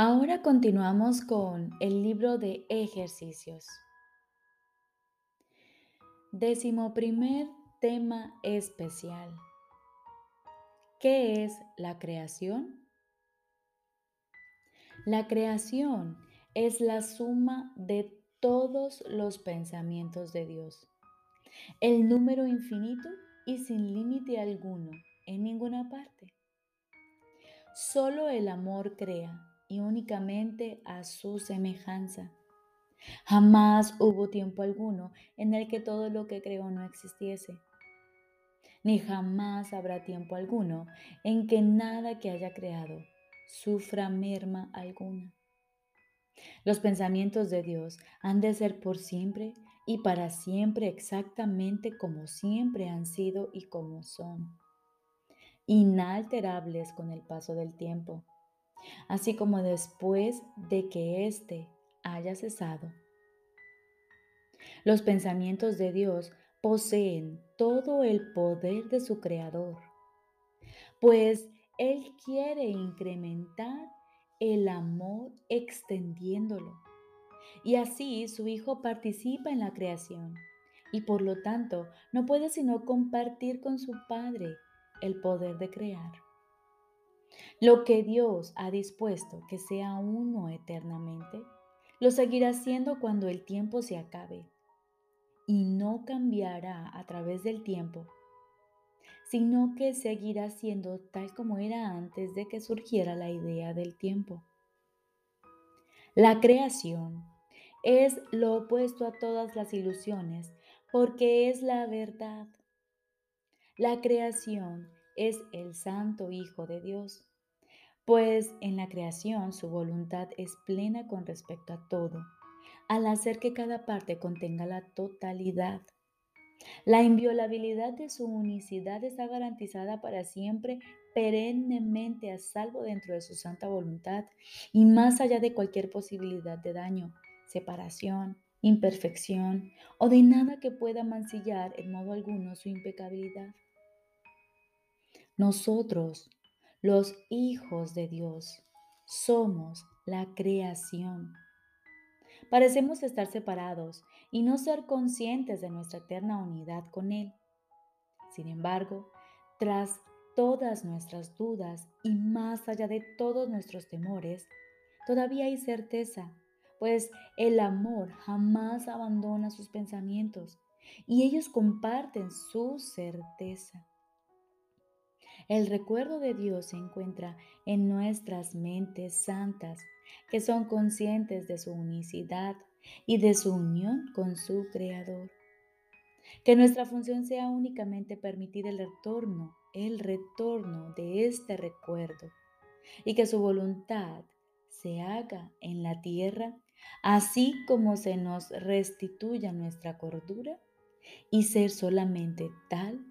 Ahora continuamos con el libro de ejercicios. Décimo primer tema especial. ¿Qué es la creación? La creación es la suma de todos los pensamientos de Dios, el número infinito y sin límite alguno en ninguna parte. Solo el amor crea y únicamente a su semejanza. Jamás hubo tiempo alguno en el que todo lo que creó no existiese, ni jamás habrá tiempo alguno en que nada que haya creado sufra merma alguna. Los pensamientos de Dios han de ser por siempre y para siempre exactamente como siempre han sido y como son, inalterables con el paso del tiempo así como después de que éste haya cesado. Los pensamientos de Dios poseen todo el poder de su Creador, pues Él quiere incrementar el amor extendiéndolo. Y así su Hijo participa en la creación y por lo tanto no puede sino compartir con su Padre el poder de crear. Lo que Dios ha dispuesto que sea uno eternamente, lo seguirá siendo cuando el tiempo se acabe y no cambiará a través del tiempo, sino que seguirá siendo tal como era antes de que surgiera la idea del tiempo. La creación es lo opuesto a todas las ilusiones porque es la verdad. La creación es el Santo Hijo de Dios pues en la creación su voluntad es plena con respecto a todo, al hacer que cada parte contenga la totalidad. La inviolabilidad de su unicidad está garantizada para siempre, perennemente a salvo dentro de su santa voluntad y más allá de cualquier posibilidad de daño, separación, imperfección o de nada que pueda mancillar en modo alguno su impecabilidad. Nosotros, los hijos de Dios. Somos la creación. Parecemos estar separados y no ser conscientes de nuestra eterna unidad con Él. Sin embargo, tras todas nuestras dudas y más allá de todos nuestros temores, todavía hay certeza, pues el amor jamás abandona sus pensamientos y ellos comparten su certeza. El recuerdo de Dios se encuentra en nuestras mentes santas, que son conscientes de su unicidad y de su unión con su Creador. Que nuestra función sea únicamente permitir el retorno, el retorno de este recuerdo y que su voluntad se haga en la tierra, así como se nos restituya nuestra cordura y ser solamente tal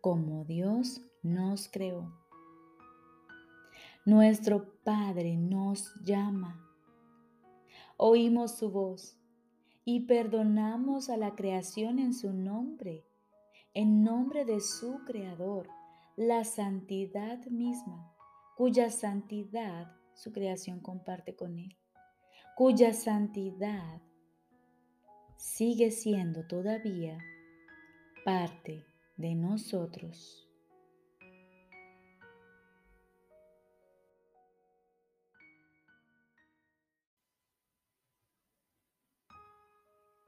como Dios nos creó. Nuestro Padre nos llama. Oímos su voz y perdonamos a la creación en su nombre, en nombre de su Creador, la santidad misma, cuya santidad su creación comparte con Él, cuya santidad sigue siendo todavía parte de nosotros.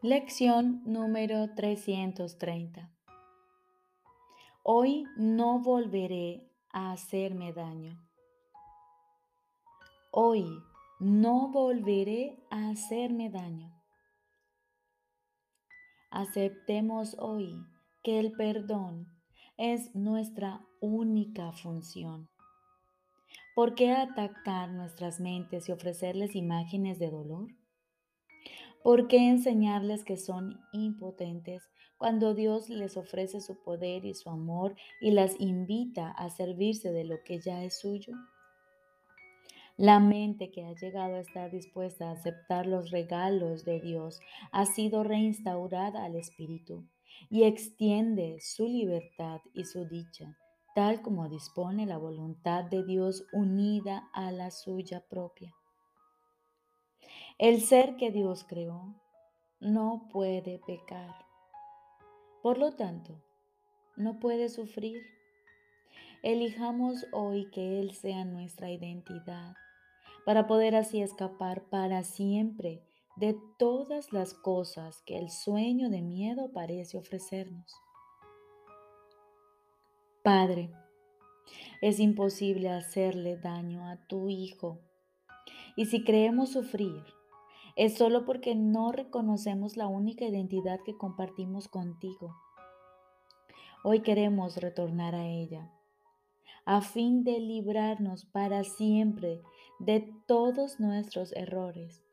Lección número 330. Hoy no volveré a hacerme daño. Hoy no volveré a hacerme daño. Aceptemos hoy que el perdón es nuestra única función. ¿Por qué atacar nuestras mentes y ofrecerles imágenes de dolor? ¿Por qué enseñarles que son impotentes cuando Dios les ofrece su poder y su amor y las invita a servirse de lo que ya es suyo? La mente que ha llegado a estar dispuesta a aceptar los regalos de Dios ha sido reinstaurada al Espíritu y extiende su libertad y su dicha, tal como dispone la voluntad de Dios unida a la suya propia. El ser que Dios creó no puede pecar. Por lo tanto, no puede sufrir. Elijamos hoy que Él sea nuestra identidad para poder así escapar para siempre de todas las cosas que el sueño de miedo parece ofrecernos. Padre, es imposible hacerle daño a tu Hijo. Y si creemos sufrir, es solo porque no reconocemos la única identidad que compartimos contigo. Hoy queremos retornar a ella, a fin de librarnos para siempre de todos nuestros errores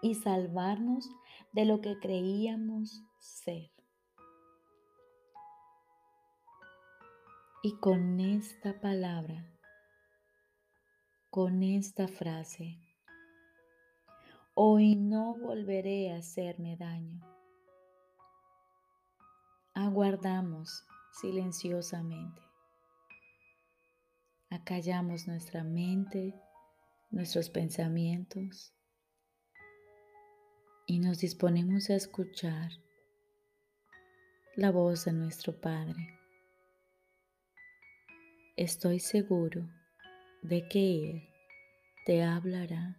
y salvarnos de lo que creíamos ser. Y con esta palabra, con esta frase, hoy no volveré a hacerme daño. Aguardamos silenciosamente. Acallamos nuestra mente, nuestros pensamientos y nos disponemos a escuchar la voz de nuestro Padre estoy seguro de que Él te hablará